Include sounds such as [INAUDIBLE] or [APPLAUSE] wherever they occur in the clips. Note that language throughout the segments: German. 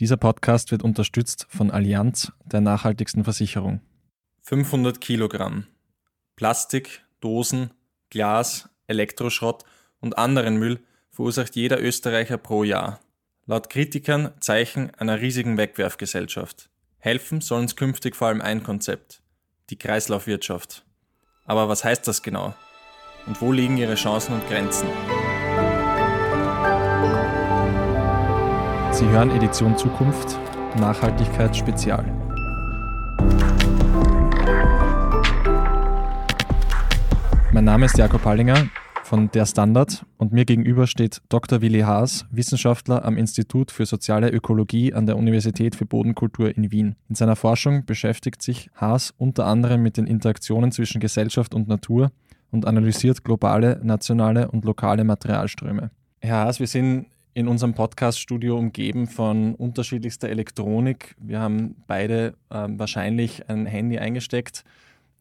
Dieser Podcast wird unterstützt von Allianz, der nachhaltigsten Versicherung. 500 Kilogramm Plastik, Dosen, Glas, Elektroschrott und anderen Müll verursacht jeder Österreicher pro Jahr. Laut Kritikern Zeichen einer riesigen Wegwerfgesellschaft. Helfen soll uns künftig vor allem ein Konzept, die Kreislaufwirtschaft. Aber was heißt das genau? Und wo liegen ihre Chancen und Grenzen? Sie hören Edition Zukunft, Nachhaltigkeit Spezial. Mein Name ist Jakob Hallinger von Der Standard und mir gegenüber steht Dr. Willi Haas, Wissenschaftler am Institut für soziale Ökologie an der Universität für Bodenkultur in Wien. In seiner Forschung beschäftigt sich Haas unter anderem mit den Interaktionen zwischen Gesellschaft und Natur und analysiert globale, nationale und lokale Materialströme. Herr Haas, wir sind in unserem Podcast-Studio umgeben von unterschiedlichster Elektronik. Wir haben beide ähm, wahrscheinlich ein Handy eingesteckt.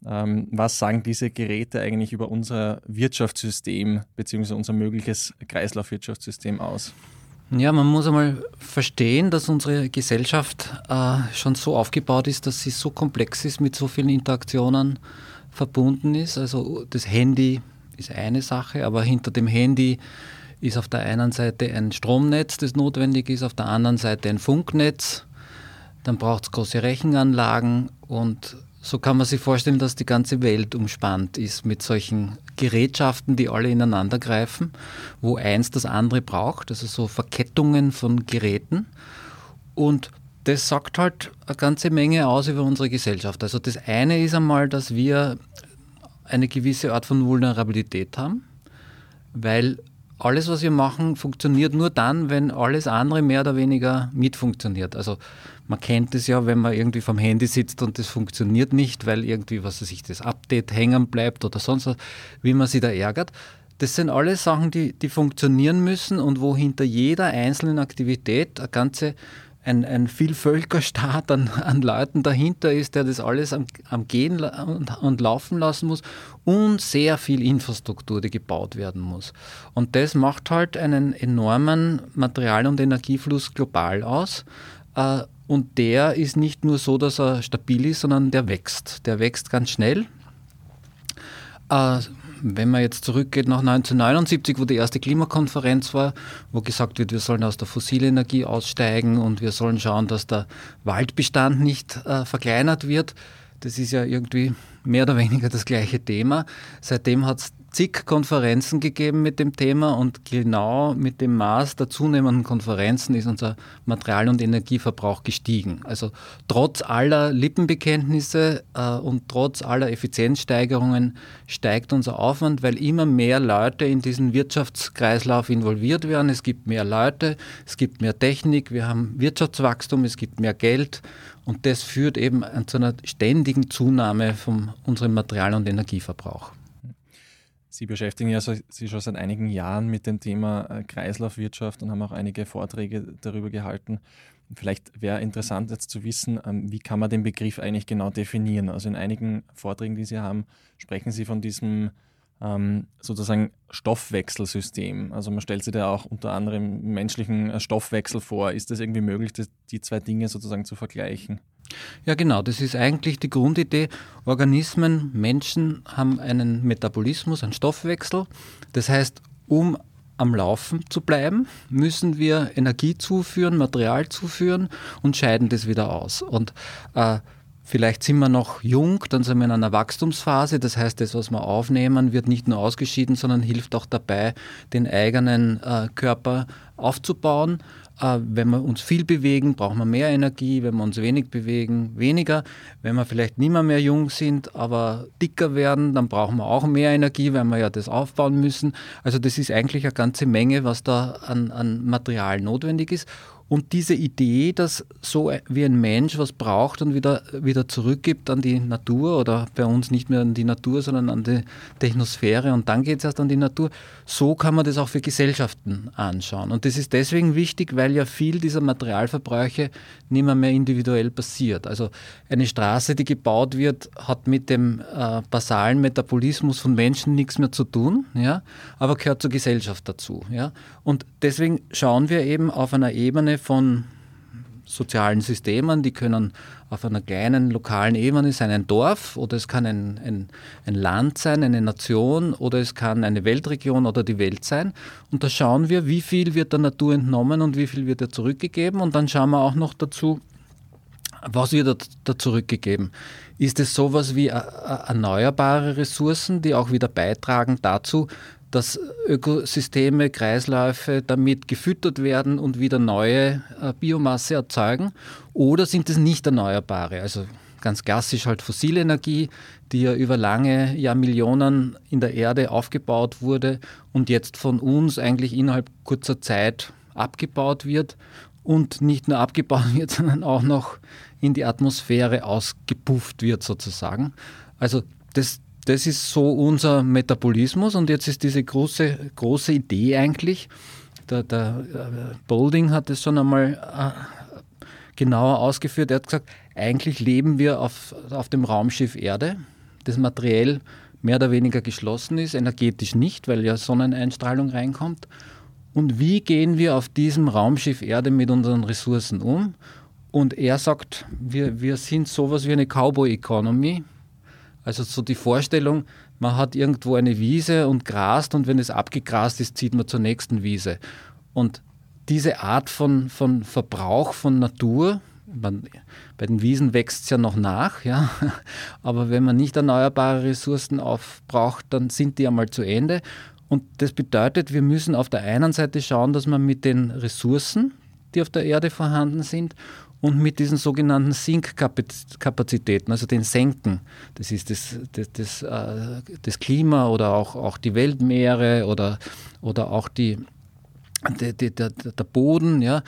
Ähm, was sagen diese Geräte eigentlich über unser Wirtschaftssystem bzw. unser mögliches Kreislaufwirtschaftssystem aus? Ja, man muss einmal verstehen, dass unsere Gesellschaft äh, schon so aufgebaut ist, dass sie so komplex ist, mit so vielen Interaktionen verbunden ist. Also das Handy ist eine Sache, aber hinter dem Handy ist auf der einen Seite ein Stromnetz, das notwendig ist, auf der anderen Seite ein Funknetz. Dann braucht es große Rechenanlagen und so kann man sich vorstellen, dass die ganze Welt umspannt ist mit solchen Gerätschaften, die alle ineinander greifen, wo eins das andere braucht, also so Verkettungen von Geräten. Und das sagt halt eine ganze Menge aus über unsere Gesellschaft. Also das eine ist einmal, dass wir eine gewisse Art von Vulnerabilität haben, weil alles, was wir machen, funktioniert nur dann, wenn alles andere mehr oder weniger mitfunktioniert. Also man kennt es ja, wenn man irgendwie vom Handy sitzt und das funktioniert nicht, weil irgendwie, was weiß ich, das Update hängen bleibt oder sonst was, wie man sich da ärgert. Das sind alles Sachen, die, die funktionieren müssen und wo hinter jeder einzelnen Aktivität eine ganze ein, ein Vielvölkerstaat an, an Leuten dahinter ist, der das alles am, am Gehen und, und, Laufen lassen muss und sehr viel Infrastruktur, die gebaut werden muss. Und das macht halt einen enormen Material- und Energiefluss global aus. Äh, und der ist nicht nur so, dass er stabil ist, sondern der wächst. Der wächst ganz schnell. Äh, wenn man jetzt zurückgeht nach 1979, wo die erste Klimakonferenz war, wo gesagt wird, wir sollen aus der Fossilenergie aussteigen und wir sollen schauen, dass der Waldbestand nicht äh, verkleinert wird. Das ist ja irgendwie mehr oder weniger das gleiche Thema. Seitdem hat es zig Konferenzen gegeben mit dem Thema und genau mit dem Maß der zunehmenden Konferenzen ist unser Material- und Energieverbrauch gestiegen. Also trotz aller Lippenbekenntnisse äh, und trotz aller Effizienzsteigerungen steigt unser Aufwand, weil immer mehr Leute in diesen Wirtschaftskreislauf involviert werden. Es gibt mehr Leute, es gibt mehr Technik, wir haben Wirtschaftswachstum, es gibt mehr Geld und das führt eben zu einer ständigen Zunahme von unserem Material- und Energieverbrauch. Sie beschäftigen ja sich schon seit einigen Jahren mit dem Thema äh, Kreislaufwirtschaft und haben auch einige Vorträge darüber gehalten. Vielleicht wäre interessant jetzt zu wissen, ähm, wie kann man den Begriff eigentlich genau definieren? Also in einigen Vorträgen, die Sie haben, sprechen Sie von diesem ähm, sozusagen Stoffwechselsystem. Also man stellt sich da auch unter anderem menschlichen äh, Stoffwechsel vor. Ist es irgendwie möglich, die zwei Dinge sozusagen zu vergleichen? Ja, genau. Das ist eigentlich die Grundidee. Organismen, Menschen haben einen Metabolismus, einen Stoffwechsel. Das heißt, um am Laufen zu bleiben, müssen wir Energie zuführen, Material zuführen und scheiden das wieder aus. Und äh, Vielleicht sind wir noch jung, dann sind wir in einer Wachstumsphase. Das heißt, das, was wir aufnehmen, wird nicht nur ausgeschieden, sondern hilft auch dabei, den eigenen äh, Körper aufzubauen. Äh, wenn wir uns viel bewegen, brauchen wir mehr Energie. Wenn wir uns wenig bewegen, weniger. Wenn wir vielleicht nicht mehr, mehr jung sind, aber dicker werden, dann brauchen wir auch mehr Energie, weil wir ja das aufbauen müssen. Also das ist eigentlich eine ganze Menge, was da an, an Material notwendig ist. Und diese Idee, dass so wie ein Mensch was braucht und wieder, wieder zurückgibt an die Natur oder bei uns nicht mehr an die Natur, sondern an die Technosphäre und dann geht es erst an die Natur, so kann man das auch für Gesellschaften anschauen. Und das ist deswegen wichtig, weil ja viel dieser Materialverbräuche nicht mehr, mehr individuell passiert. Also eine Straße, die gebaut wird, hat mit dem äh, basalen Metabolismus von Menschen nichts mehr zu tun, ja, aber gehört zur Gesellschaft dazu. Ja. Und deswegen schauen wir eben auf einer Ebene von sozialen Systemen, die können auf einer kleinen lokalen Ebene sein, ein Dorf oder es kann ein, ein, ein Land sein, eine Nation oder es kann eine Weltregion oder die Welt sein. Und da schauen wir, wie viel wird der Natur entnommen und wie viel wird er zurückgegeben. Und dann schauen wir auch noch dazu, was wird da zurückgegeben? Ist es sowas wie erneuerbare Ressourcen, die auch wieder beitragen dazu, dass Ökosysteme, Kreisläufe damit gefüttert werden und wieder neue äh, Biomasse erzeugen? Oder sind es nicht erneuerbare? Also ganz klassisch halt fossile Energie, die ja über lange Jahrmillionen in der Erde aufgebaut wurde und jetzt von uns eigentlich innerhalb kurzer Zeit abgebaut wird und nicht nur abgebaut [LAUGHS] wird, sondern auch noch in die Atmosphäre ausgepufft wird sozusagen. Also das, das ist so unser Metabolismus und jetzt ist diese große, große Idee eigentlich, der, der äh, Bolding hat es schon einmal äh, genauer ausgeführt, er hat gesagt, eigentlich leben wir auf, auf dem Raumschiff Erde, das materiell mehr oder weniger geschlossen ist, energetisch nicht, weil ja Sonneneinstrahlung reinkommt. Und wie gehen wir auf diesem Raumschiff Erde mit unseren Ressourcen um? Und er sagt, wir, wir sind sowas wie eine Cowboy-Economy. Also so die Vorstellung, man hat irgendwo eine Wiese und grast und wenn es abgegrast ist, zieht man zur nächsten Wiese. Und diese Art von, von Verbrauch von Natur, man, bei den Wiesen wächst es ja noch nach, ja. [LAUGHS] aber wenn man nicht erneuerbare Ressourcen aufbraucht, dann sind die einmal zu Ende. Und das bedeutet, wir müssen auf der einen Seite schauen, dass man mit den Ressourcen, die auf der Erde vorhanden sind, und mit diesen sogenannten Sinkkapazitäten, also den Senken, das ist das, das, das, äh, das Klima oder auch, auch die Weltmeere oder, oder auch die, die, die, der, der Boden, ja,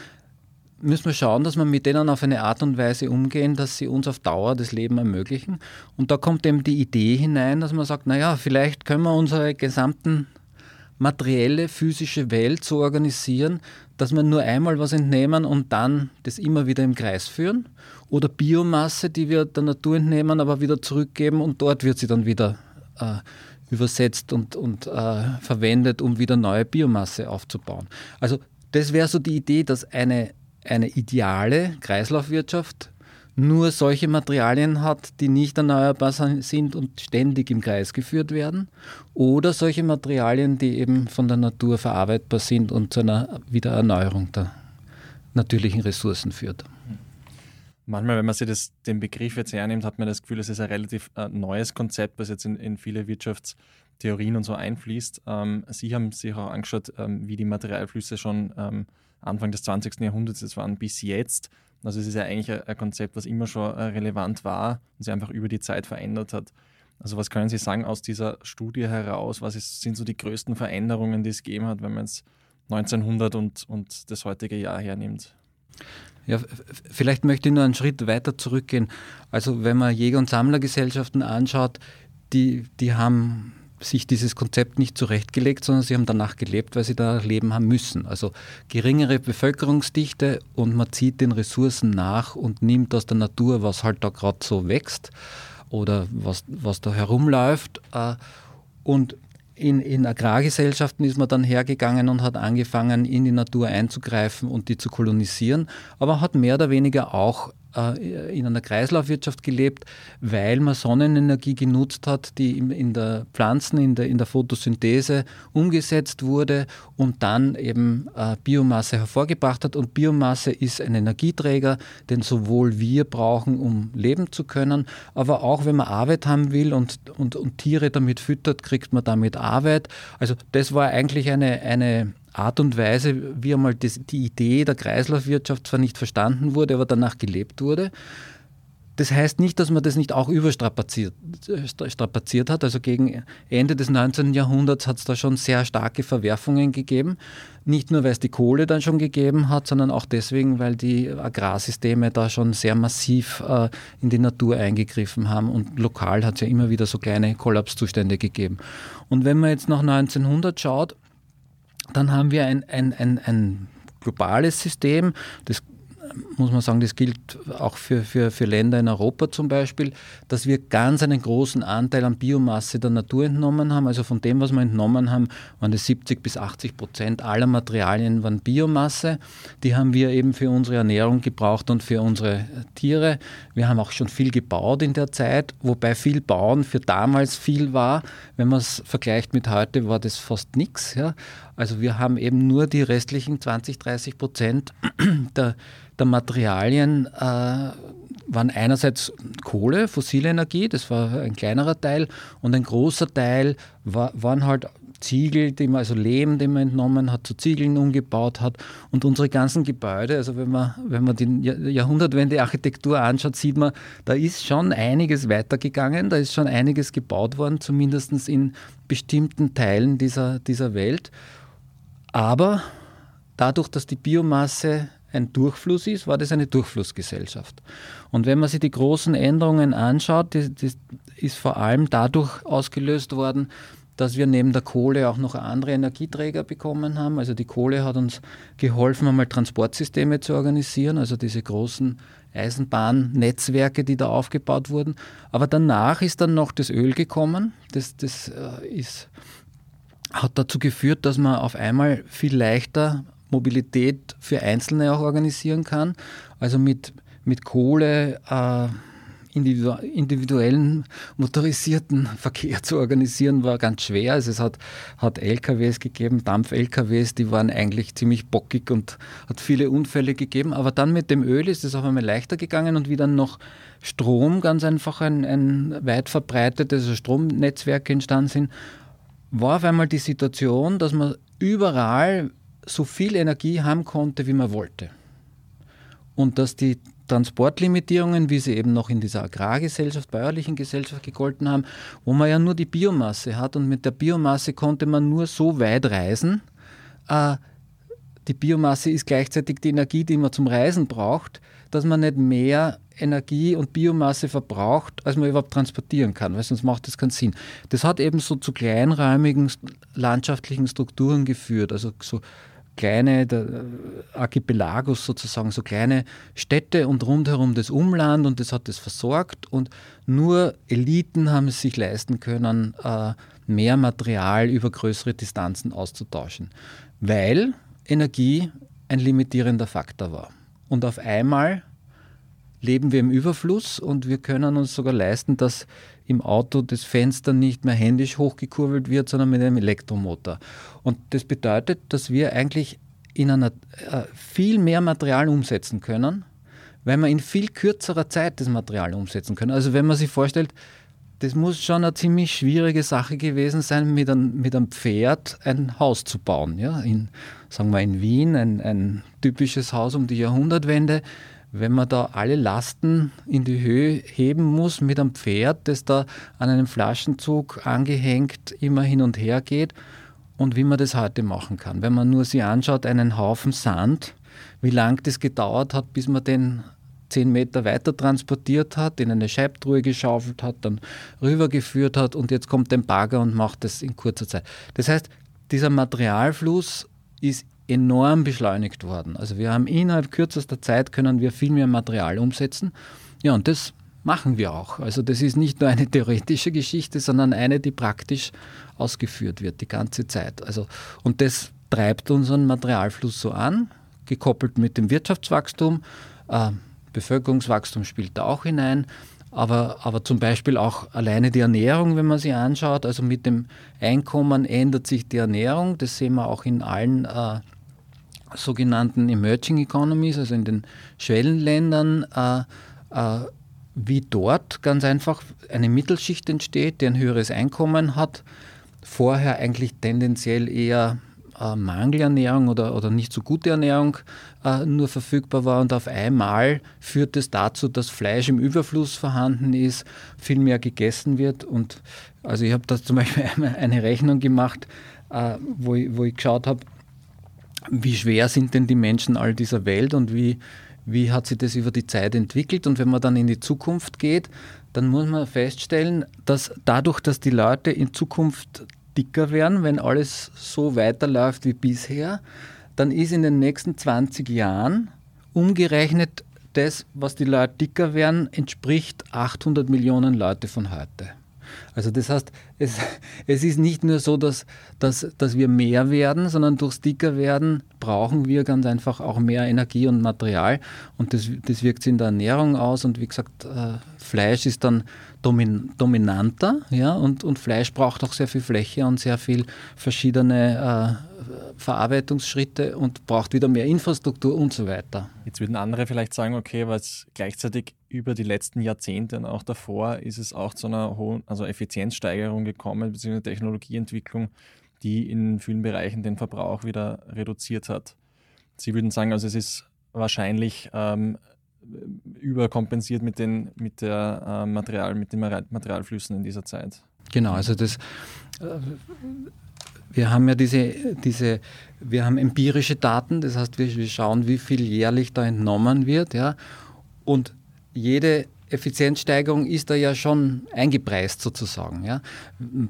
müssen wir schauen, dass wir mit denen auf eine Art und Weise umgehen, dass sie uns auf Dauer das Leben ermöglichen. Und da kommt eben die Idee hinein, dass man sagt, naja, vielleicht können wir unsere gesamten materielle, physische Welt so organisieren, dass wir nur einmal was entnehmen und dann das immer wieder im Kreis führen. Oder Biomasse, die wir der Natur entnehmen, aber wieder zurückgeben und dort wird sie dann wieder äh, übersetzt und, und äh, verwendet, um wieder neue Biomasse aufzubauen. Also das wäre so die Idee, dass eine, eine ideale Kreislaufwirtschaft nur solche Materialien hat, die nicht erneuerbar sind und ständig im Kreis geführt werden, oder solche Materialien, die eben von der Natur verarbeitbar sind und zu einer Wiedererneuerung der natürlichen Ressourcen führt. Manchmal, wenn man sich das, den Begriff jetzt hernimmt, hat man das Gefühl, es ist ein relativ äh, neues Konzept, was jetzt in, in viele Wirtschaftstheorien und so einfließt. Ähm, Sie haben sich auch angeschaut, ähm, wie die Materialflüsse schon ähm, Anfang des 20. Jahrhunderts waren bis jetzt. Also es ist ja eigentlich ein Konzept, was immer schon äh, relevant war und sich einfach über die Zeit verändert hat. Also was können Sie sagen aus dieser Studie heraus? Was ist, sind so die größten Veränderungen, die es gegeben hat, wenn man jetzt 1900 und, und das heutige Jahr hernimmt? Ja, vielleicht möchte ich nur einen Schritt weiter zurückgehen. Also wenn man Jäger- und Sammlergesellschaften anschaut, die, die haben sich dieses Konzept nicht zurechtgelegt, sondern sie haben danach gelebt, weil sie da leben haben müssen. Also geringere Bevölkerungsdichte und man zieht den Ressourcen nach und nimmt aus der Natur, was halt da gerade so wächst oder was, was da herumläuft. Äh, und in, in Agrargesellschaften ist man dann hergegangen und hat angefangen, in die Natur einzugreifen und die zu kolonisieren, aber hat mehr oder weniger auch in einer Kreislaufwirtschaft gelebt, weil man Sonnenenergie genutzt hat, die in der Pflanzen, in der, in der Photosynthese umgesetzt wurde und dann eben äh, Biomasse hervorgebracht hat. Und Biomasse ist ein Energieträger, den sowohl wir brauchen, um leben zu können, aber auch wenn man Arbeit haben will und, und, und Tiere damit füttert, kriegt man damit Arbeit. Also das war eigentlich eine, eine Art und Weise, wie einmal das, die Idee der Kreislaufwirtschaft zwar nicht verstanden wurde, aber danach gelebt wurde. Das heißt nicht, dass man das nicht auch überstrapaziert strapaziert hat. Also gegen Ende des 19. Jahrhunderts hat es da schon sehr starke Verwerfungen gegeben. Nicht nur, weil es die Kohle dann schon gegeben hat, sondern auch deswegen, weil die Agrarsysteme da schon sehr massiv äh, in die Natur eingegriffen haben. Und lokal hat es ja immer wieder so kleine Kollapszustände gegeben. Und wenn man jetzt nach 1900 schaut, dann haben wir ein, ein, ein, ein globales System, das muss man sagen, das gilt auch für, für, für Länder in Europa zum Beispiel, dass wir ganz einen großen Anteil an Biomasse der Natur entnommen haben. Also von dem, was wir entnommen haben, waren das 70 bis 80 Prozent aller Materialien waren Biomasse. Die haben wir eben für unsere Ernährung gebraucht und für unsere Tiere. Wir haben auch schon viel gebaut in der Zeit, wobei viel Bauen für damals viel war. Wenn man es vergleicht mit heute, war das fast nichts. Ja. Also wir haben eben nur die restlichen 20, 30 Prozent [CLEARS THROAT] der, der Materialien äh, waren einerseits Kohle, fossile Energie, das war ein kleinerer Teil, und ein großer Teil war, waren halt Ziegel, die man, also Lehm, den man entnommen hat, zu Ziegeln umgebaut hat. Und unsere ganzen Gebäude, also wenn man, wenn man die Jahrhundertwende-Architektur anschaut, sieht man, da ist schon einiges weitergegangen, da ist schon einiges gebaut worden, zumindest in bestimmten Teilen dieser, dieser Welt. Aber dadurch, dass die Biomasse ein Durchfluss ist, war das eine Durchflussgesellschaft. Und wenn man sich die großen Änderungen anschaut, das, das ist vor allem dadurch ausgelöst worden, dass wir neben der Kohle auch noch andere Energieträger bekommen haben. Also die Kohle hat uns geholfen, einmal Transportsysteme zu organisieren, also diese großen Eisenbahnnetzwerke, die da aufgebaut wurden. Aber danach ist dann noch das Öl gekommen. Das, das äh, ist hat dazu geführt, dass man auf einmal viel leichter Mobilität für Einzelne auch organisieren kann. Also mit, mit Kohle äh, individuellen motorisierten [LAUGHS] Verkehr zu organisieren, war ganz schwer. Also es hat, hat LKWs gegeben, Dampf-LKWs, die waren eigentlich ziemlich bockig und hat viele Unfälle gegeben. Aber dann mit dem Öl ist es auf einmal leichter gegangen und wie dann noch Strom ganz einfach ein, ein weit verbreitetes Stromnetzwerk entstanden sind, war auf einmal die Situation, dass man überall so viel Energie haben konnte, wie man wollte. Und dass die Transportlimitierungen, wie sie eben noch in dieser Agrargesellschaft, bäuerlichen Gesellschaft gegolten haben, wo man ja nur die Biomasse hat und mit der Biomasse konnte man nur so weit reisen. Äh, die Biomasse ist gleichzeitig die Energie, die man zum Reisen braucht, dass man nicht mehr Energie und Biomasse verbraucht, als man überhaupt transportieren kann, weil sonst macht das keinen Sinn. Das hat eben so zu kleinräumigen landschaftlichen Strukturen geführt, also so kleine der Archipelagos sozusagen, so kleine Städte und rundherum das Umland und das hat das versorgt und nur Eliten haben es sich leisten können, äh, mehr Material über größere Distanzen auszutauschen, weil Energie ein limitierender Faktor war. Und auf einmal leben wir im Überfluss und wir können uns sogar leisten, dass im Auto das Fenster nicht mehr händisch hochgekurbelt wird, sondern mit einem Elektromotor. Und das bedeutet, dass wir eigentlich in einer äh, viel mehr Material umsetzen können, weil wir in viel kürzerer Zeit das Material umsetzen können. Also wenn man sich vorstellt, das muss schon eine ziemlich schwierige Sache gewesen sein, mit einem, mit einem Pferd ein Haus zu bauen. Ja? In, sagen wir in Wien, ein, ein typisches Haus um die Jahrhundertwende wenn man da alle Lasten in die Höhe heben muss mit einem Pferd, das da an einem Flaschenzug angehängt immer hin und her geht und wie man das heute machen kann. Wenn man nur sich anschaut, einen Haufen Sand, wie lang das gedauert hat, bis man den zehn Meter weiter transportiert hat, in eine Scheibtruhe geschaufelt hat, dann rübergeführt hat und jetzt kommt ein Bagger und macht das in kurzer Zeit. Das heißt, dieser Materialfluss ist enorm beschleunigt worden. Also wir haben innerhalb kürzester Zeit können wir viel mehr Material umsetzen. Ja, und das machen wir auch. Also das ist nicht nur eine [LAUGHS] theoretische Geschichte, sondern eine, die praktisch ausgeführt wird die ganze Zeit. Also, und das treibt unseren Materialfluss so an, gekoppelt mit dem Wirtschaftswachstum. Äh, Bevölkerungswachstum spielt da auch hinein. Aber, aber zum Beispiel auch alleine die Ernährung, wenn man sie anschaut, also mit dem Einkommen ändert sich die Ernährung. Das sehen wir auch in allen äh, sogenannten Emerging Economies, also in den Schwellenländern, äh, äh, wie dort ganz einfach eine Mittelschicht entsteht, die ein höheres Einkommen hat, vorher eigentlich tendenziell eher äh, Mangelernährung oder, oder nicht so gute Ernährung äh, nur verfügbar war und auf einmal führt es dazu, dass Fleisch im Überfluss vorhanden ist, viel mehr gegessen wird und also ich habe da zum Beispiel [LAUGHS] eine Rechnung gemacht, äh, wo, ich, wo ich geschaut habe, wie schwer sind denn die Menschen all dieser Welt und wie, wie hat sich das über die Zeit entwickelt. Und wenn man dann in die Zukunft geht, dann muss man feststellen, dass dadurch, dass die Leute in Zukunft dicker werden, wenn alles so weiterläuft wie bisher, dann ist in den nächsten 20 Jahren umgerechnet, das, was die Leute dicker werden, entspricht 800 Millionen Leute von heute. Also das heißt, es, [LAUGHS] es ist nicht nur so, dass, dass, dass wir mehr werden, sondern durchs dicker werden brauchen wir ganz einfach auch mehr Energie und Material und das, das wirkt sich in der Ernährung aus und wie gesagt, äh, Fleisch ist dann domin, dominanter ja, und, und Fleisch braucht auch sehr viel Fläche und sehr viel verschiedene äh, Verarbeitungsschritte und braucht wieder mehr Infrastruktur und so weiter. Jetzt würden andere vielleicht sagen, okay, was gleichzeitig über die letzten Jahrzehnte und auch davor ist es auch zu einer hohen also Effizienzsteigerung gekommen, beziehungsweise Technologieentwicklung, die in vielen Bereichen den Verbrauch wieder reduziert hat. Sie würden sagen, also es ist wahrscheinlich ähm, überkompensiert mit, den, mit, der, äh, Material, mit den Materialflüssen in dieser Zeit. Genau, also das äh, wir haben ja diese, diese, wir haben empirische Daten, das heißt, wir, wir schauen, wie viel jährlich da entnommen wird, ja, und jede Effizienzsteigerung ist da ja schon eingepreist sozusagen. Ja.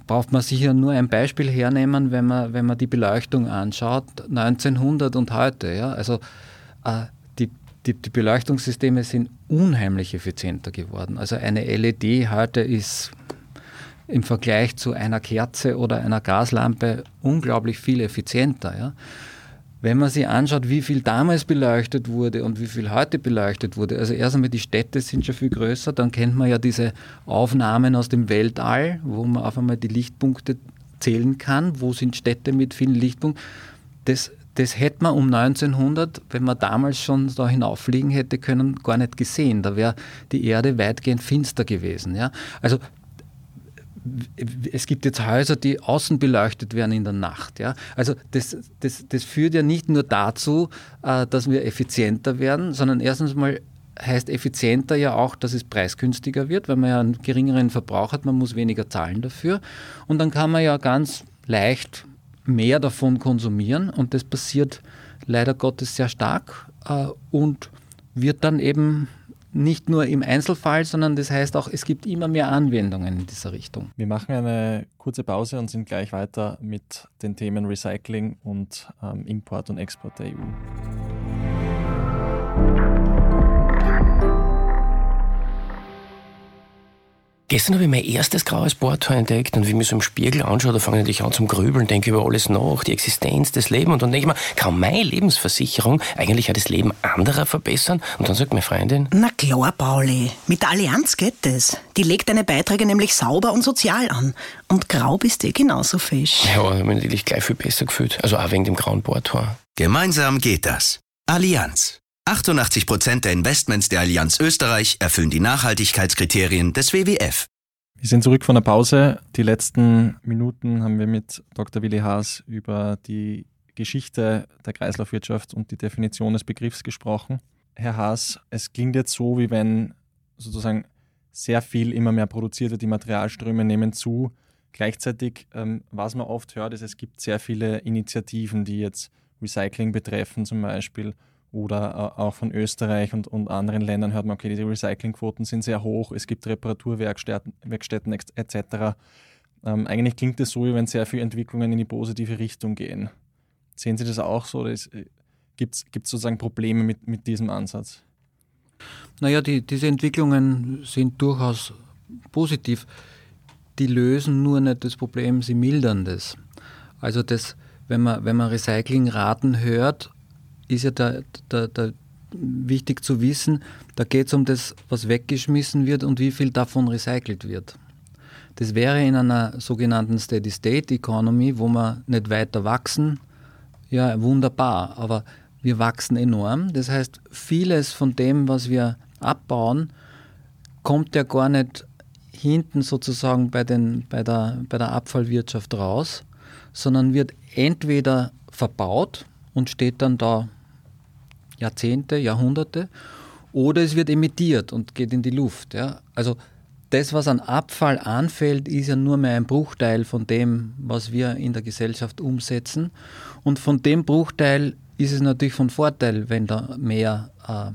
Braucht man sicher nur ein Beispiel hernehmen, wenn man, wenn man die Beleuchtung anschaut, 1900 und heute. Ja. Also äh, die, die, die Beleuchtungssysteme sind unheimlich effizienter geworden. Also eine LED heute ist im Vergleich zu einer Kerze oder einer Gaslampe unglaublich viel effizienter. Ja? Wenn man sich anschaut, wie viel damals beleuchtet wurde und wie viel heute beleuchtet wurde, also erst einmal die Städte sind schon viel größer, dann kennt man ja diese Aufnahmen aus dem Weltall, wo man auf einmal die Lichtpunkte zählen kann, wo sind Städte mit vielen Lichtpunkten. Das, das hätte man um 1900, wenn man damals schon da hinauffliegen hätte können, gar nicht gesehen. Da wäre die Erde weitgehend finster gewesen. Ja? Also es gibt jetzt Häuser, die außen beleuchtet werden in der Nacht. Ja? Also das, das, das führt ja nicht nur dazu, äh, dass wir effizienter werden, sondern erstens mal heißt effizienter ja auch, dass es preisgünstiger wird, weil man ja einen geringeren Verbrauch hat, man muss weniger zahlen dafür. Und dann kann man ja ganz leicht mehr davon konsumieren und das passiert leider Gottes sehr stark äh, und wird dann eben nicht nur im Einzelfall, sondern das heißt auch, es gibt immer mehr Anwendungen in dieser Richtung. Wir machen eine kurze Pause und sind gleich weiter mit den Themen Recycling und ähm, Import und Export der EU. Gestern habe ich mein erstes graues Bohrtor entdeckt und wie ich mich so im Spiegel anschaue, da fange ich natürlich an zum Grübeln, denke über alles nach, die Existenz, das Leben und dann denke ich mir, kann meine Lebensversicherung eigentlich auch das Leben anderer verbessern? Und dann sagt meine Freundin, Na klar, Pauli, mit der Allianz geht es. Die legt deine Beiträge nämlich sauber und sozial an. Und grau bist du genauso fisch. Ja, habe mich natürlich gleich viel besser gefühlt. Also auch wegen dem grauen Bohrtor. Gemeinsam geht das. Allianz. 88 Prozent der Investments der Allianz Österreich erfüllen die Nachhaltigkeitskriterien des WWF. Wir sind zurück von der Pause. Die letzten Minuten haben wir mit Dr. Willi Haas über die Geschichte der Kreislaufwirtschaft und die Definition des Begriffs gesprochen. Herr Haas, es klingt jetzt so, wie wenn sozusagen sehr viel immer mehr produziert wird, die Materialströme nehmen zu. Gleichzeitig, ähm, was man oft hört, ist, es gibt sehr viele Initiativen, die jetzt Recycling betreffen zum Beispiel oder auch von Österreich und, und anderen Ländern hört man, okay, diese Recyclingquoten sind sehr hoch, es gibt Reparaturwerkstätten Werkstätten etc. Ähm, eigentlich klingt es so, wie wenn sehr viele Entwicklungen in die positive Richtung gehen. Sehen Sie das auch so? Gibt es sozusagen Probleme mit, mit diesem Ansatz? Naja, die, diese Entwicklungen sind durchaus positiv. Die lösen nur nicht das Problem, sie mildern das. Also das, wenn man, wenn man Recyclingraten hört, ist ja da, da, da wichtig zu wissen, da geht es um das, was weggeschmissen wird und wie viel davon recycelt wird. Das wäre in einer sogenannten Steady-State-Economy, wo wir nicht weiter wachsen, ja wunderbar, aber wir wachsen enorm. Das heißt, vieles von dem, was wir abbauen, kommt ja gar nicht hinten sozusagen bei, den, bei, der, bei der Abfallwirtschaft raus, sondern wird entweder verbaut und steht dann da Jahrzehnte, Jahrhunderte, oder es wird emittiert und geht in die Luft. Ja? Also das, was an Abfall anfällt, ist ja nur mehr ein Bruchteil von dem, was wir in der Gesellschaft umsetzen. Und von dem Bruchteil ist es natürlich von Vorteil, wenn da mehr äh,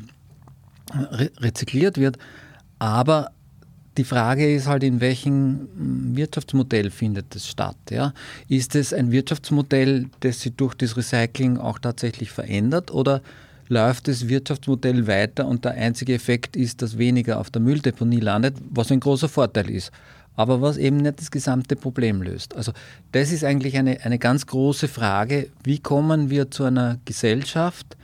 re rezykliert wird. Aber die Frage ist halt, in welchem hm, Wirtschaftsmodell findet es statt? Ja? Ist es ein Wirtschaftsmodell, das sich durch das Recycling auch tatsächlich verändert oder läuft das Wirtschaftsmodell weiter und der einzige Effekt ist, dass weniger auf der Mülldeponie landet, was ein großer Vorteil ist. Aber was eben nicht das gesamte Problem löst. Also das ist eigentlich eine, eine ganz große Frage, wie kommen wir zu einer Gesellschaft,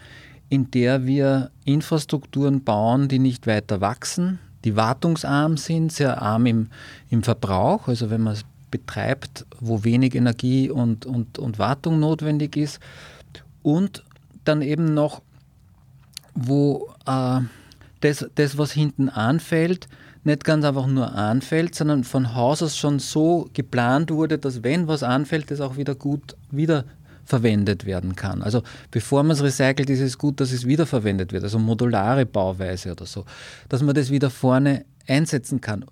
in der wir Infrastrukturen bauen, die nicht weiter wachsen, die wartungsarm sind, sehr arm im, im Verbrauch, also wenn man es betreibt, wo wenig Energie und, und, und Wartung notwendig ist und dann eben noch wo äh, das, das, was hinten anfällt, nicht ganz einfach nur anfällt, sondern von Haus aus schon so geplant wurde, dass wenn was anfällt, das auch wieder gut wiederverwendet werden kann. Also bevor man es recycelt, ist es gut, dass es wiederverwendet wird, also modulare Bauweise oder so, dass man das wieder vorne einsetzen kann.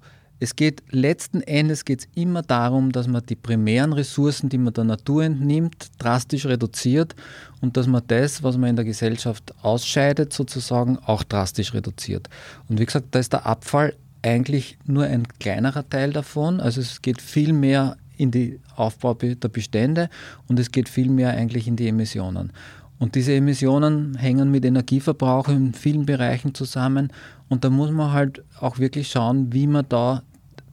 Es geht letzten Endes geht's immer darum, dass man die primären Ressourcen, die man der Natur entnimmt, drastisch reduziert und dass man das, was man in der Gesellschaft ausscheidet, sozusagen auch drastisch reduziert. Und wie gesagt, da ist der Abfall eigentlich nur ein kleinerer Teil davon. Also es geht viel mehr in die Aufbau der Bestände und es geht viel mehr eigentlich in die Emissionen. Und diese Emissionen hängen mit Energieverbrauch in vielen Bereichen zusammen. Und da muss man halt auch wirklich schauen, wie man da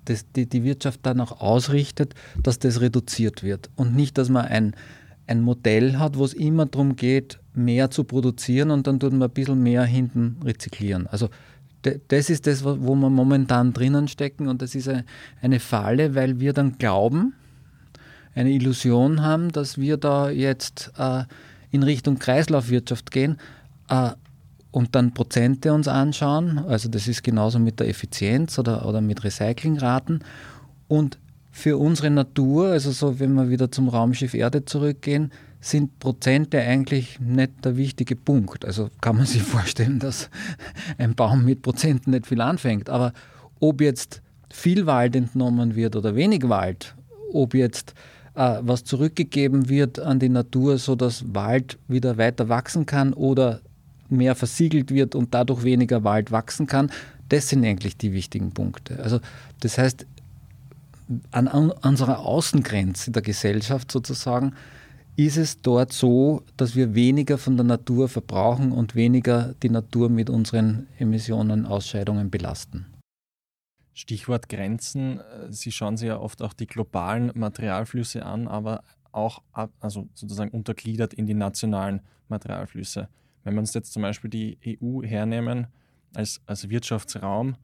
das, die, die Wirtschaft dann auch ausrichtet, dass das reduziert wird. Und nicht, dass man ein, ein Modell hat, wo es immer darum geht, mehr zu produzieren und dann tut man ein bisschen mehr hinten rezyklieren. Also das ist das, wo wir momentan drinnen stecken und das ist eine Falle, weil wir dann glauben, eine Illusion haben, dass wir da jetzt äh, in Richtung Kreislaufwirtschaft gehen. Und dann Prozente uns anschauen, also das ist genauso mit der Effizienz oder, oder mit Recyclingraten. Und für unsere Natur, also so wenn wir wieder zum Raumschiff Erde zurückgehen, sind Prozente eigentlich nicht der wichtige Punkt. Also kann man sich [LAUGHS] vorstellen, dass ein Baum mit Prozenten nicht viel anfängt. Aber ob jetzt viel Wald entnommen wird oder wenig Wald, ob jetzt äh, was zurückgegeben wird an die Natur, sodass Wald wieder weiter wachsen kann oder mehr versiegelt wird und dadurch weniger Wald wachsen kann. Das sind eigentlich die wichtigen Punkte. Also das heißt, an, an unserer Außengrenze der Gesellschaft sozusagen ist es dort so, dass wir weniger von der Natur verbrauchen und weniger die Natur mit unseren Emissionen, Ausscheidungen belasten. Stichwort Grenzen. Sie schauen sich ja oft auch die globalen Materialflüsse an, aber auch also sozusagen untergliedert in die nationalen Materialflüsse. Wenn wir uns jetzt zum Beispiel die EU hernehmen als, als Wirtschaftsraum,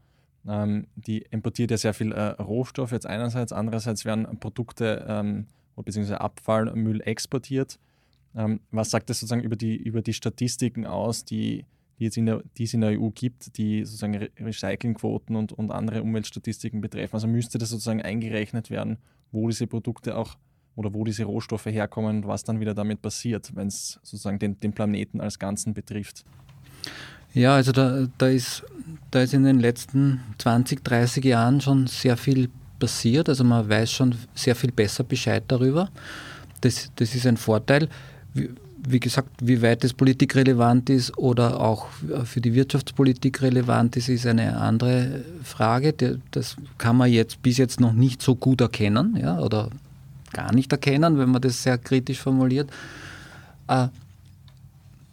ähm, die importiert ja sehr viel äh, Rohstoff jetzt einerseits, andererseits werden Produkte ähm, bzw. Abfallmüll exportiert. Ähm, was sagt das sozusagen über die, über die Statistiken aus, die, die, jetzt in der, die es in der EU gibt, die sozusagen Re Recyclingquoten und, und andere Umweltstatistiken betreffen? Also müsste das sozusagen eingerechnet werden, wo diese Produkte auch oder wo diese Rohstoffe herkommen was dann wieder damit passiert, wenn es sozusagen den, den Planeten als Ganzen betrifft. Ja, also da, da, ist, da ist in den letzten 20, 30 Jahren schon sehr viel passiert. Also man weiß schon sehr viel besser Bescheid darüber. Das, das ist ein Vorteil. Wie, wie gesagt, wie weit es politikrelevant ist oder auch für die Wirtschaftspolitik relevant ist, ist eine andere Frage. Das kann man jetzt bis jetzt noch nicht so gut erkennen ja, oder gar nicht erkennen, wenn man das sehr kritisch formuliert. Äh,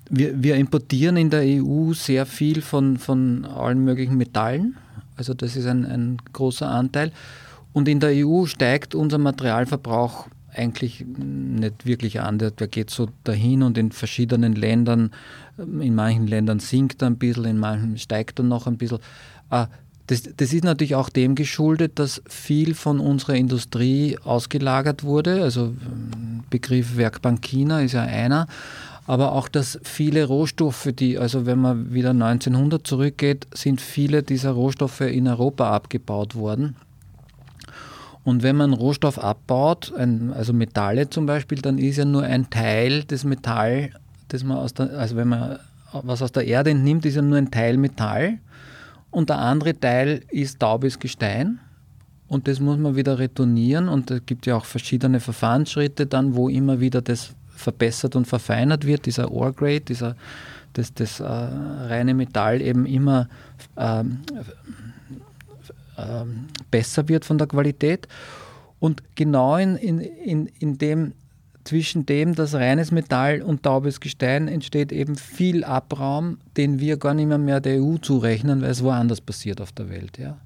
wir, wir, importieren in der EU sehr viel von, von allen möglichen Metallen. Also das ist ein, ein großer Anteil. Und in der EU steigt unser Materialverbrauch eigentlich nicht wirklich an. Der, der geht so dahin und in verschiedenen Ländern, in manchen Ländern sinkt er ein bisschen, in manchen steigt er noch ein bisschen. Das, das, ist natürlich auch dem geschuldet, dass viel von unserer Industrie ausgelagert wurde. Also ähm, Begriff Werkbank China ist ja einer. Aber auch, dass viele Rohstoffe, die, also wenn man wieder 1900 zurückgeht, sind viele dieser Rohstoffe in Europa abgebaut worden. Und wenn man Rohstoff abbaut, ein, also Metalle zum Beispiel, dann ist ja nur ein Teil des Metall, das man aus der, also wenn man was aus der Erde entnimmt, ist ja nur ein Teil Metall und der andere Teil ist taubes Gestein. Und das muss man wieder retournieren. Und es gibt ja auch verschiedene Verfahrensschritte dann, wo immer wieder das verbessert und verfeinert wird, dieser Ore Grade, dieser, das, das äh, reine Metall eben immer ähm, äh, besser wird von der Qualität. Und genau in, in, in, in dem zwischen dem, dass reines Metall und taubes Gestein entsteht eben viel Abraum, den wir gar nicht mehr, mehr der EU zurechnen, weil es woanders passiert auf der Welt. Ja.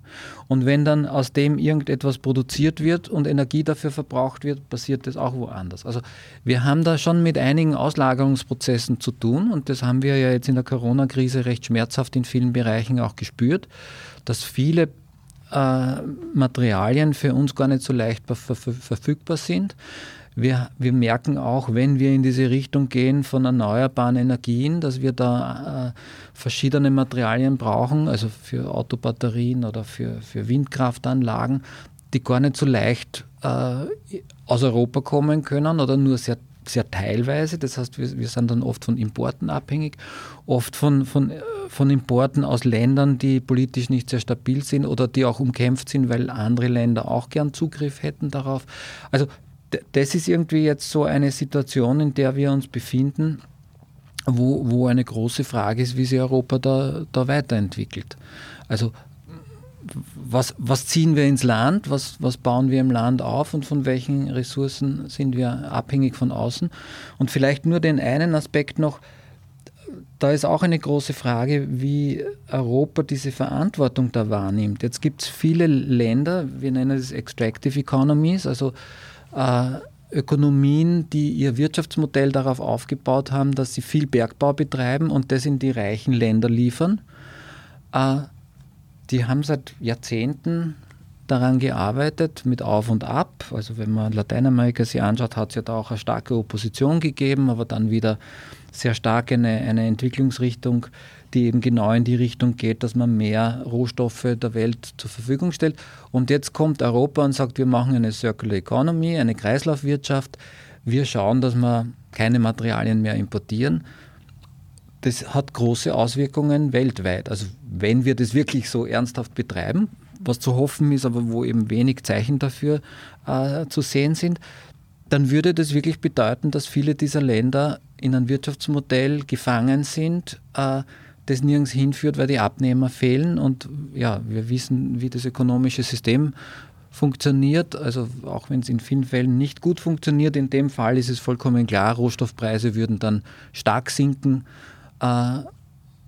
Und wenn dann aus dem irgendetwas produziert wird und Energie dafür verbraucht wird, passiert das auch woanders. Also wir haben da schon mit einigen Auslagerungsprozessen zu tun und das haben wir ja jetzt in der Corona-Krise recht schmerzhaft in vielen Bereichen auch gespürt, dass viele äh, Materialien für uns gar nicht so leicht verfügbar sind. Wir, wir merken auch, wenn wir in diese Richtung gehen von erneuerbaren Energien, dass wir da äh, verschiedene Materialien brauchen, also für Autobatterien oder für, für Windkraftanlagen, die gar nicht so leicht äh, aus Europa kommen können oder nur sehr sehr teilweise. Das heißt, wir, wir sind dann oft von Importen abhängig, oft von, von, von Importen aus Ländern, die politisch nicht sehr stabil sind oder die auch umkämpft sind, weil andere Länder auch gern Zugriff hätten darauf. Also das ist irgendwie jetzt so eine Situation, in der wir uns befinden, wo, wo eine große Frage ist, wie sich Europa da, da weiterentwickelt. Also was, was ziehen wir ins Land, was, was bauen wir im Land auf und von welchen Ressourcen sind wir abhängig von außen. Und vielleicht nur den einen Aspekt noch, da ist auch eine große Frage, wie Europa diese Verantwortung da wahrnimmt. Jetzt gibt es viele Länder, wir nennen es Extractive Economies, also Ökonomien, die ihr Wirtschaftsmodell darauf aufgebaut haben, dass sie viel Bergbau betreiben und das in die reichen Länder liefern. Äh, die haben seit Jahrzehnten daran gearbeitet, mit Auf und Ab. Also wenn man Lateinamerika sich anschaut, hat es ja da auch eine starke Opposition gegeben, aber dann wieder sehr stark eine, eine Entwicklungsrichtung, die eben genau in die Richtung geht, dass man mehr Rohstoffe der Welt zur Verfügung stellt. Und jetzt kommt Europa und sagt, wir machen eine Circular Economy, eine Kreislaufwirtschaft. Wir schauen, dass wir keine Materialien mehr importieren das hat große Auswirkungen weltweit. Also wenn wir das wirklich so ernsthaft betreiben, was zu hoffen ist, aber wo eben wenig Zeichen dafür äh, zu sehen sind, dann würde das wirklich bedeuten, dass viele dieser Länder in ein Wirtschaftsmodell gefangen sind, äh, das nirgends hinführt, weil die Abnehmer fehlen. Und ja, wir wissen, wie das ökonomische System funktioniert, also auch wenn es in vielen Fällen nicht gut funktioniert, in dem Fall ist es vollkommen klar, Rohstoffpreise würden dann stark sinken äh,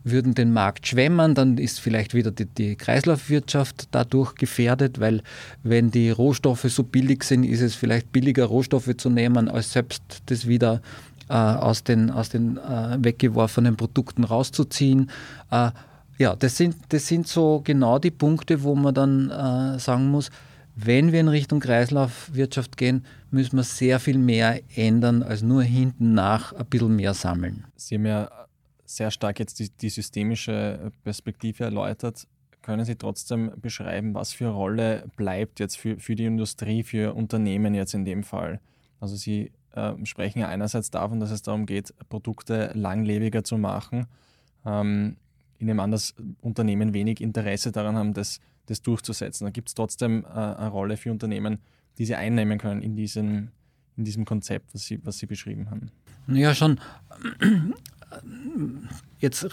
würden den Markt schwemmen, dann ist vielleicht wieder die, die, Kreislaufwirtschaft dadurch gefährdet, weil wenn die Rohstoffe so billig sind, ist es vielleicht billiger, Rohstoffe zu nehmen, als selbst das wieder aus den, aus den äh, weggeworfenen Produkten rauszuziehen. Äh, ja, das sind, das sind so genau die Punkte, wo man dann äh, sagen muss, wenn wir in Richtung Kreislaufwirtschaft gehen, müssen wir sehr viel mehr ändern, als nur hinten nach ein bisschen mehr sammeln. Sie haben ja sehr stark jetzt die, die systemische Perspektive erläutert. Können Sie trotzdem beschreiben, was für Rolle bleibt jetzt für, für die Industrie, für Unternehmen jetzt in dem Fall? Also Sie äh, sprechen ja einerseits davon, dass es darum geht, Produkte langlebiger zu machen. Ähm, ich nehme an, Unternehmen wenig Interesse daran haben, das, das durchzusetzen. Da gibt es trotzdem äh, eine Rolle für Unternehmen, die sie einnehmen können in diesem, in diesem Konzept, was Sie, was sie beschrieben haben. Ja, schon jetzt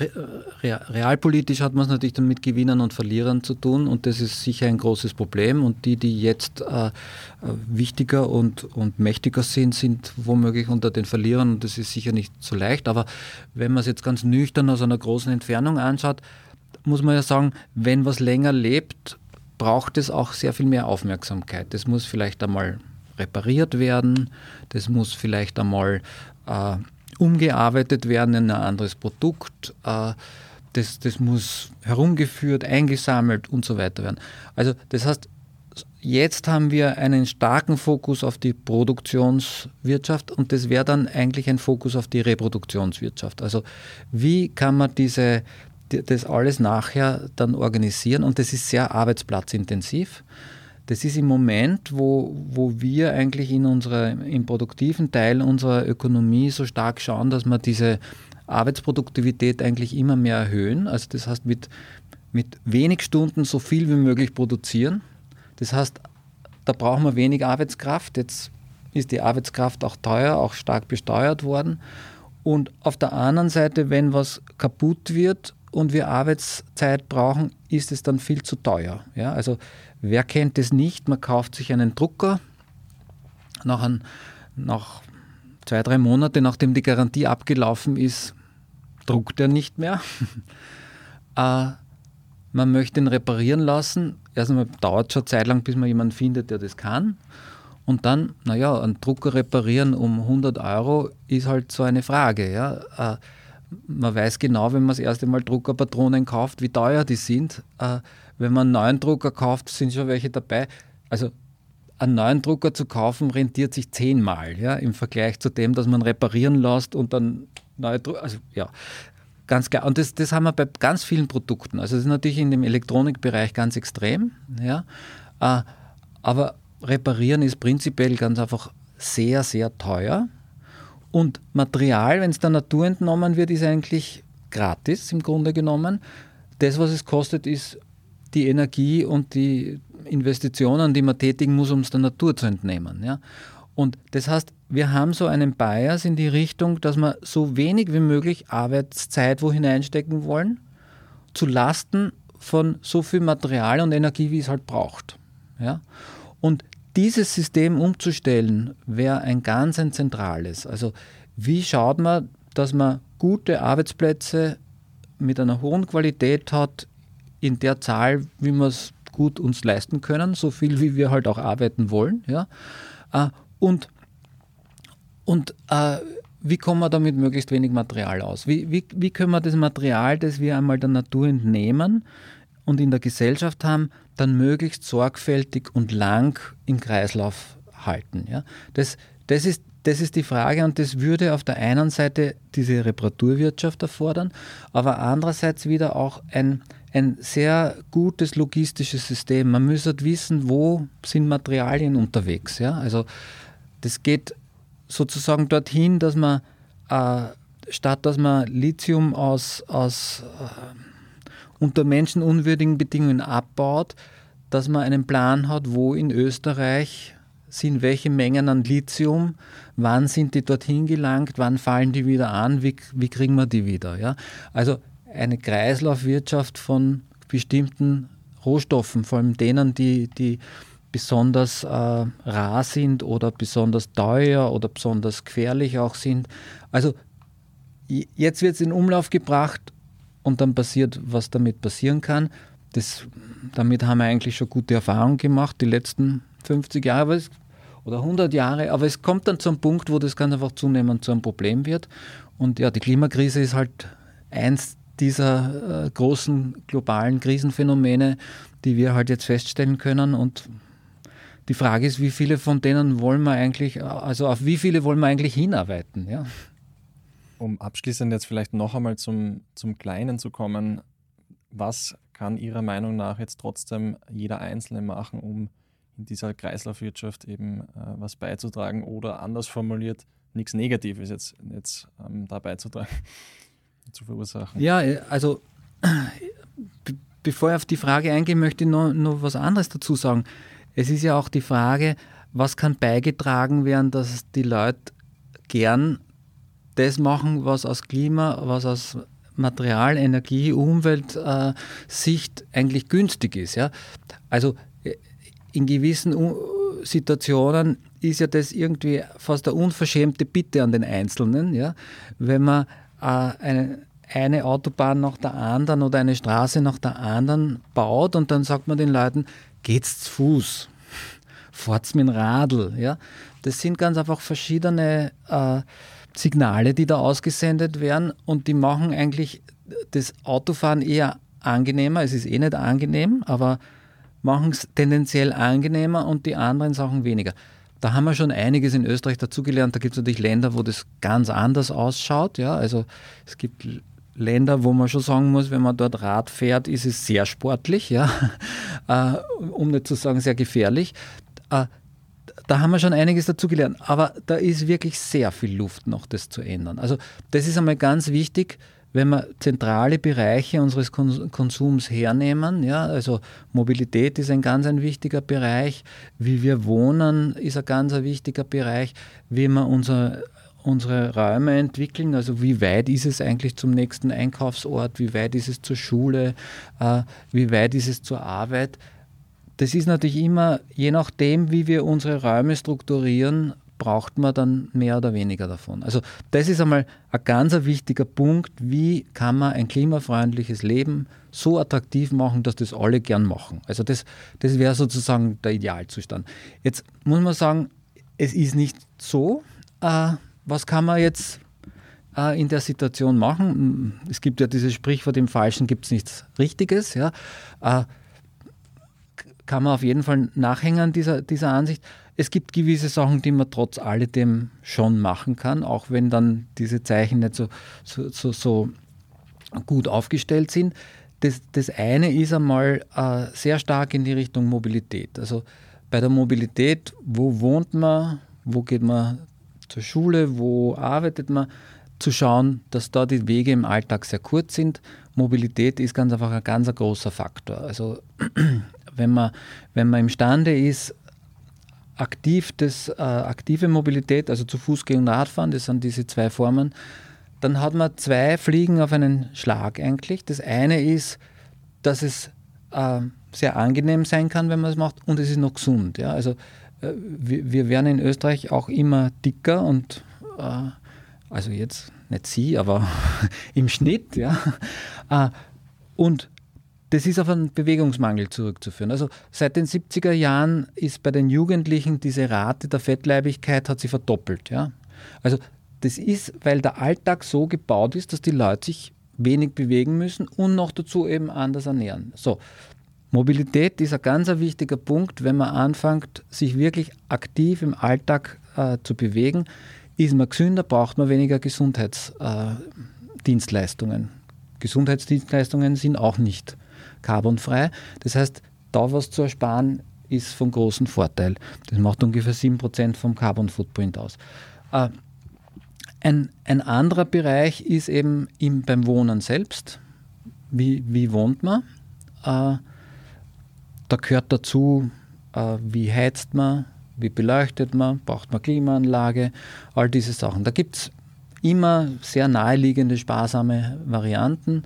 realpolitisch hat man es natürlich dann mit Gewinnern und Verlierern zu tun und das ist sicher ein großes Problem und die, die jetzt äh, wichtiger und, und mächtiger sind, sind womöglich unter den Verlierern und das ist sicher nicht so leicht, aber wenn man es jetzt ganz nüchtern aus einer großen Entfernung anschaut, muss man ja sagen, wenn was länger lebt, braucht es auch sehr viel mehr Aufmerksamkeit. Das muss vielleicht einmal repariert werden, das muss vielleicht einmal äh, umgearbeitet werden in ein anderes Produkt. Äh, das, das muss herumgeführt, eingesammelt und so weiter werden. Also das heißt, jetzt haben wir einen starken Fokus auf die Produktionswirtschaft und das wäre dann eigentlich ein Fokus auf die Reproduktionswirtschaft. Also wie kann man diese, das alles nachher dann organisieren und das ist sehr arbeitsplatzintensiv das ist im Moment, wo, wo wir eigentlich in unserer, im produktiven Teil unserer Ökonomie so stark schauen, dass wir diese Arbeitsproduktivität eigentlich immer mehr erhöhen. Also das heißt, mit, mit wenig Stunden so viel wie möglich produzieren. Das heißt, da brauchen wir wenig Arbeitskraft. Jetzt ist die Arbeitskraft auch teuer, auch stark besteuert worden. Und auf der anderen Seite, wenn was kaputt wird und wir Arbeitszeit brauchen, ist es dann viel zu teuer. Ja, also Wer kennt es nicht? Man kauft sich einen Drucker nach, ein, nach zwei, drei Monate nachdem die Garantie abgelaufen ist, druckt er nicht mehr. [LAUGHS] äh, man möchte ihn reparieren lassen. Erstmal dauert es schon Zeit lang, bis man jemanden findet, der das kann. Und dann, naja, einen Drucker reparieren um 100 Euro ist halt so eine Frage. Ja? Äh, man weiß genau, wenn man das erste Mal Druckerpatronen kauft, wie teuer die sind. Äh, wenn man einen neuen Drucker kauft, sind schon welche dabei. Also einen neuen Drucker zu kaufen, rentiert sich zehnmal ja, im Vergleich zu dem, dass man reparieren lässt und dann neue Drucker. Also ja, ganz klar. Und das, das haben wir bei ganz vielen Produkten. Also das ist natürlich in dem Elektronikbereich ganz extrem. Ja, äh, aber reparieren ist prinzipiell ganz einfach sehr, sehr teuer. Und Material, wenn es der Natur entnommen wird, ist eigentlich gratis im Grunde genommen. Das, was es kostet, ist die Energie und die Investitionen, die man tätigen muss, um es der Natur zu entnehmen. Ja? Und das heißt, wir haben so einen Bias in die Richtung, dass wir so wenig wie möglich Arbeitszeit wo hineinstecken wollen, zu Lasten von so viel Material und Energie, wie es halt braucht. Ja? Und dieses System umzustellen, wäre ein ganz ein zentrales. Also wie schaut man, dass man gute Arbeitsplätze mit einer hohen Qualität hat, in der Zahl, wie wir es gut uns leisten können, so viel wie wir halt auch arbeiten wollen. Ja? Äh, und und äh, wie kommen wir da mit möglichst wenig Material aus? Wie, wie, wie können wir das Material, das wir einmal der Natur entnehmen und in der Gesellschaft haben, dann möglichst sorgfältig und lang im Kreislauf halten? Ja? Das, das, ist, das ist die Frage und das würde auf der einen Seite diese Reparaturwirtschaft erfordern, aber andererseits wieder auch ein, ein sehr gutes logistisches System. Man müsste wissen, wo sind Materialien unterwegs. Ja? Also das geht sozusagen dorthin, dass man äh, statt dass man Lithium aus, aus äh, unter menschenunwürdigen Bedingungen abbaut, dass man einen Plan hat, wo in Österreich sind welche Mengen an Lithium, wann sind die dorthin gelangt, wann fallen die wieder an, wie, wie kriegen wir die wieder. Ja? Also eine Kreislaufwirtschaft von bestimmten Rohstoffen, vor allem denen, die, die besonders äh, rar sind oder besonders teuer oder besonders gefährlich auch sind. Also jetzt wird es in Umlauf gebracht und dann passiert, was damit passieren kann. Das, damit haben wir eigentlich schon gute Erfahrungen gemacht, die letzten 50 Jahre oder 100 Jahre. Aber es kommt dann zum Punkt, wo das ganz einfach zunehmend zu einem Problem wird. Und ja, die Klimakrise ist halt eins dieser äh, großen globalen Krisenphänomene, die wir halt jetzt feststellen können. Und die Frage ist, wie viele von denen wollen wir eigentlich, also auf wie viele wollen wir eigentlich hinarbeiten? Ja? Um abschließend jetzt vielleicht noch einmal zum, zum Kleinen zu kommen, was kann Ihrer Meinung nach jetzt trotzdem jeder Einzelne machen, um in dieser Kreislaufwirtschaft eben äh, was beizutragen oder anders formuliert, nichts Negatives jetzt, jetzt ähm, da beizutragen? Zu verursachen. Ja, also [CLEARS THROAT] bevor ich auf die Frage eingehe, möchte ich noch, noch was anderes dazu sagen. Es ist ja auch die Frage, was kann beigetragen werden, dass die Leute gern das machen, was aus Klima, was aus Material, Energie, Umweltsicht äh, eigentlich günstig ist. Ja? Also äh, in gewissen Situationen ist ja das irgendwie fast eine unverschämte Bitte an den Einzelnen, ja? wenn man äh, eine, eine Autobahn nach der anderen oder eine Straße nach der anderen baut und dann sagt man den Leuten, geht's zu Fuß, [LAUGHS] fahrt's mit dem Radl. Ja? Das sind ganz einfach verschiedene äh, Signale, die da ausgesendet werden und die machen eigentlich das Autofahren eher angenehmer. Es ist eh nicht angenehm, aber machen es tendenziell angenehmer und die anderen Sachen weniger. Da haben wir schon einiges in Österreich dazugelernt. Da gibt es natürlich Länder, wo das ganz anders ausschaut. Ja? Also es gibt Länder, wo man schon sagen muss, wenn man dort Rad fährt, ist es sehr sportlich, ja? [LAUGHS] Äh, um nicht zu sagen sehr gefährlich. Äh, da haben wir schon einiges dazugelernt. Aber da ist wirklich sehr viel Luft noch, das zu ändern. Also das ist einmal ganz wichtig, wenn wir zentrale Bereiche unseres Konsums hernehmen, ja, also Mobilität ist ein ganz ein wichtiger Bereich, wie wir wohnen ist ein ganz ein wichtiger Bereich, wie wir unser, unsere Räume entwickeln, also wie weit ist es eigentlich zum nächsten Einkaufsort, wie weit ist es zur Schule, äh, wie weit ist es zur Arbeit. Das ist natürlich immer, je nachdem, wie wir unsere Räume strukturieren, braucht man dann mehr oder weniger davon. Also das ist einmal ein ganz wichtiger Punkt, wie kann man ein klimafreundliches Leben so attraktiv machen, dass das alle gern machen. Also das, das wäre sozusagen der Idealzustand. Jetzt muss man sagen, es ist nicht so. Äh, was kann man jetzt äh, in der Situation machen? Es gibt ja dieses Sprichwort, im Falschen gibt es nichts Richtiges. Ja. Äh, kann man auf jeden Fall nachhängen dieser, dieser Ansicht. Es gibt gewisse Sachen, die man trotz alledem schon machen kann, auch wenn dann diese Zeichen nicht so, so, so, so gut aufgestellt sind. Das, das eine ist einmal äh, sehr stark in die Richtung Mobilität. Also bei der Mobilität, wo wohnt man, wo geht man zur Schule, wo arbeitet man, zu schauen, dass da die Wege im Alltag sehr kurz sind. Mobilität ist ganz einfach ein ganz großer Faktor. Also [CLEARS THROAT] wenn man, wenn man imstande ist, aktiv das, äh, aktive Mobilität, also zu Fuß gehen und Radfahren, das sind diese zwei Formen, dann hat man zwei Fliegen auf einen Schlag eigentlich. Das eine ist, dass es äh, sehr angenehm sein kann, wenn man es macht, und es ist noch gesund. Ja? Also äh, wir, wir, werden in Österreich auch immer dicker und äh, also jetzt nicht Sie, aber [LAUGHS] im Schnitt, ja. Äh, und das ist auf einen Bewegungsmangel zurückzuführen. Also seit den 70er Jahren ist bei den Jugendlichen diese Rate der Fettleibigkeit hat sich verdoppelt. Ja? Also das ist, weil der Alltag so gebaut ist, dass die Leute sich wenig bewegen müssen und noch dazu eben anders ernähren. So, Mobilität ist ein ganz wichtiger Punkt, wenn man anfängt, sich wirklich aktiv im Alltag äh, zu bewegen. Ist man gesünder, braucht man weniger Gesundheitsdienstleistungen. Äh, Gesundheitsdienstleistungen sind auch nicht carbonfrei. Das heißt, da was zu ersparen, ist von großem Vorteil. Das macht ungefähr 7% vom Carbon Footprint aus. Äh, ein, ein anderer Bereich ist eben im, beim Wohnen selbst. Wie, wie wohnt man? Äh, da gehört dazu, äh, wie heizt man, wie beleuchtet man, braucht man Klimaanlage, all diese Sachen. Da gibt es immer sehr naheliegende, sparsame Varianten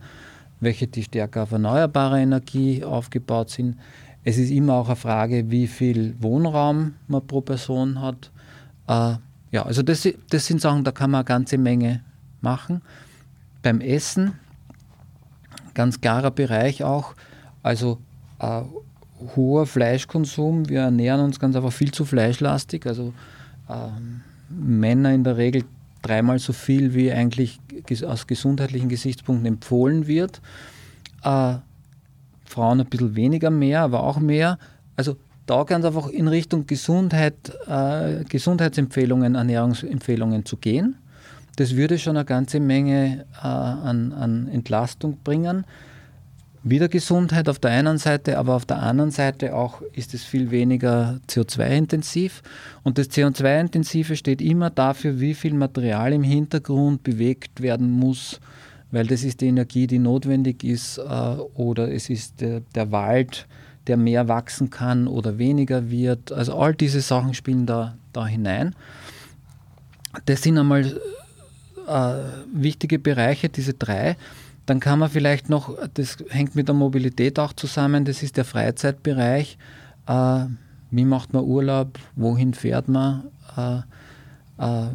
welche die stärker auf erneuerbare Energie aufgebaut sind. Es ist immer auch eine Frage, wie viel Wohnraum man pro Person hat. Äh, ja, also das, das sind Sachen, da kann man eine ganze Menge machen. Beim Essen, ganz klarer Bereich auch, also äh, hoher Fleischkonsum. Wir ernähren uns ganz einfach viel zu fleischlastig. Also äh, Männer in der Regel dreimal so viel, wie eigentlich aus gesundheitlichen Gesichtspunkten empfohlen wird. Äh, Frauen ein bisschen weniger mehr, aber auch mehr. Also da ganz einfach in Richtung Gesundheit, äh, Gesundheitsempfehlungen, Ernährungsempfehlungen zu gehen. Das würde schon eine ganze Menge äh, an, an Entlastung bringen wieder Gesundheit auf der einen Seite, aber auf der anderen Seite auch ist es viel weniger CO2-intensiv. Und das CO2-intensive steht immer dafür, wie viel Material im Hintergrund bewegt werden muss, weil das ist die Energie, die notwendig ist, äh, oder es ist der, der Wald, der mehr wachsen kann oder weniger wird. Also all diese Sachen spielen da, da hinein. Das sind einmal äh, wichtige Bereiche, diese drei. Dann kann man vielleicht noch, das hängt mit der Mobilität auch zusammen, das ist der Freizeitbereich. Äh, wie macht man Urlaub? Wohin fährt man? Äh, äh,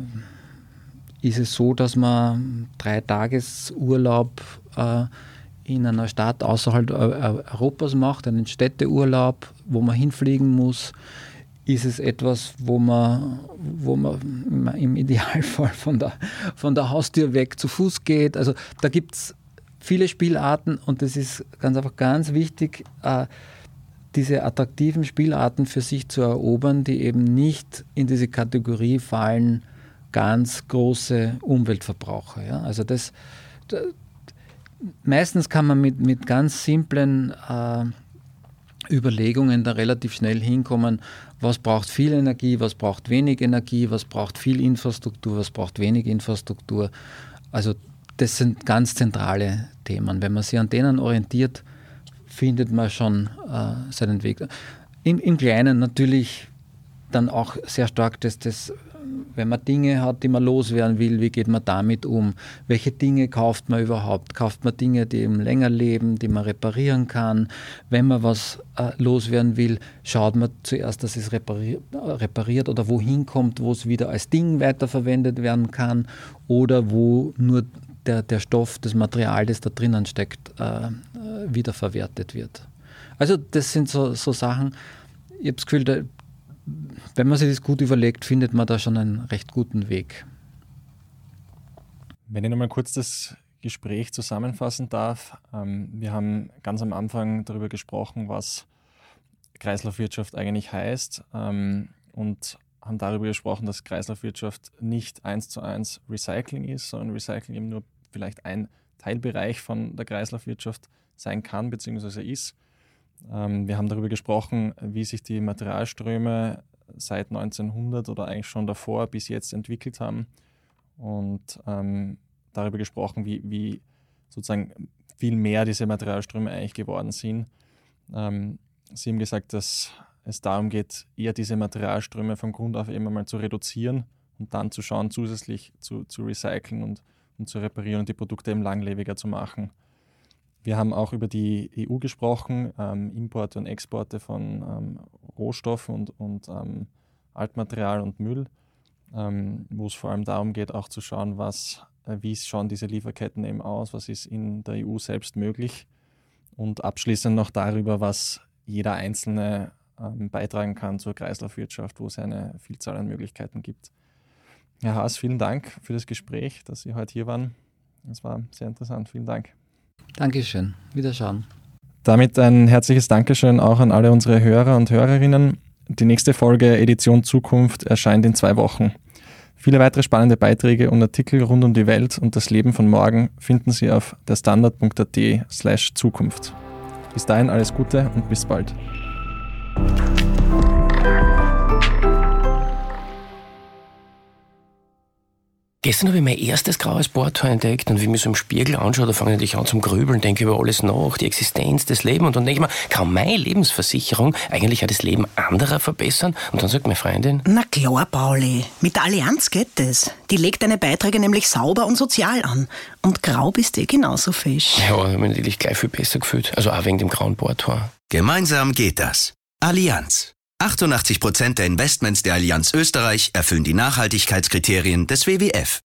ist es so, dass man drei Tagesurlaub äh, in einer Stadt außerhalb Europas macht, einen Städteurlaub, wo man hinfliegen muss? Ist es etwas, wo man, wo man im Idealfall von der, von der Haustür weg zu Fuß geht? Also da gibt es viele Spielarten und es ist ganz einfach ganz wichtig, äh, diese attraktiven Spielarten für sich zu erobern, die eben nicht in diese Kategorie fallen, ganz große Umweltverbraucher. Ja? Also das, meistens kann man mit, mit ganz simplen äh, Überlegungen da relativ schnell hinkommen, was braucht viel Energie, was braucht wenig Energie, was braucht viel Infrastruktur, was braucht wenig Infrastruktur. Also das sind ganz zentrale Themen. Wenn man sich an denen orientiert, findet man schon äh, seinen Weg. Im, Im, Kleinen natürlich dann auch sehr stark das, das wenn man Dinge hat, die man loswerden will, wie geht man damit um? Welche Dinge kauft man überhaupt? Kauft man Dinge, die eben länger leben, die man reparieren kann? Wenn man was äh, loswerden will, schaut man zuerst, dass es repariert, repariert oder wohin kommt, wo es wieder als Ding weiterverwendet werden kann oder wo nur der, der Stoff, das Material, das da drinnen steckt, äh, äh wiederverwertet wird. Also das sind so, so Sachen, ich habe das Gefühl, wenn man sich das gut überlegt, findet man da schon einen recht guten Weg. Wenn ich nochmal kurz das Gespräch zusammenfassen darf. Ähm, wir haben ganz am Anfang darüber gesprochen, was Kreislaufwirtschaft eigentlich heißt ähm, und haben darüber gesprochen, dass Kreislaufwirtschaft nicht eins zu eins Recycling ist, sondern Recycling eben nur vielleicht ein Teilbereich von der Kreislaufwirtschaft sein kann bzw. ist. Ähm, wir haben darüber gesprochen, wie sich die Materialströme seit 1900 oder eigentlich schon davor bis jetzt entwickelt haben und ähm, darüber gesprochen, wie, wie, sozusagen viel mehr diese Materialströme eigentlich geworden sind. Ähm, Sie haben gesagt, dass es darum geht, eher diese Materialströme von Grund auf immer mal zu reduzieren und dann zu schauen, zusätzlich zu, zu recyceln und, und zu reparieren und die Produkte eben langlebiger zu machen. Wir haben auch über die EU gesprochen, ähm, Importe und Exporte von ähm, Rohstoffen und, und ähm, Altmaterial und Müll, ähm, wo es vor allem darum geht, auch zu schauen, was, äh, wie schauen diese Lieferketten eben aus, was ist in der EU selbst möglich und abschließend noch darüber, was jeder Einzelne ähm, beitragen kann zur Kreislaufwirtschaft, wo es eine Vielzahl an Möglichkeiten gibt. Herr Haas, vielen Dank für das Gespräch, dass Sie heute hier waren. Es war sehr interessant. Vielen Dank. Dankeschön. Wiederschauen. Damit ein herzliches Dankeschön auch an alle unsere Hörer und Hörerinnen. Die nächste Folge Edition Zukunft erscheint in zwei Wochen. Viele weitere spannende Beiträge und Artikel rund um die Welt und das Leben von morgen finden Sie auf derstandard.at slash Zukunft. Bis dahin alles Gute und bis bald. Gestern habe ich mein erstes graues Bohrtor entdeckt und wie ich mich so im Spiegel anschaue, da fange ich an zum Grübeln, denke über alles nach, die Existenz, das Leben und dann denke ich mir, kann meine Lebensversicherung eigentlich auch das Leben anderer verbessern? Und dann sagt meine Freundin, Na klar, Pauli, mit der Allianz geht es. Die legt deine Beiträge nämlich sauber und sozial an. Und grau bist eh genauso fisch. Ja, ich habe mich natürlich gleich viel besser gefühlt, also auch wegen dem grauen Bohrtor. Gemeinsam geht das. Allianz. 88% der Investments der Allianz Österreich erfüllen die Nachhaltigkeitskriterien des WWF.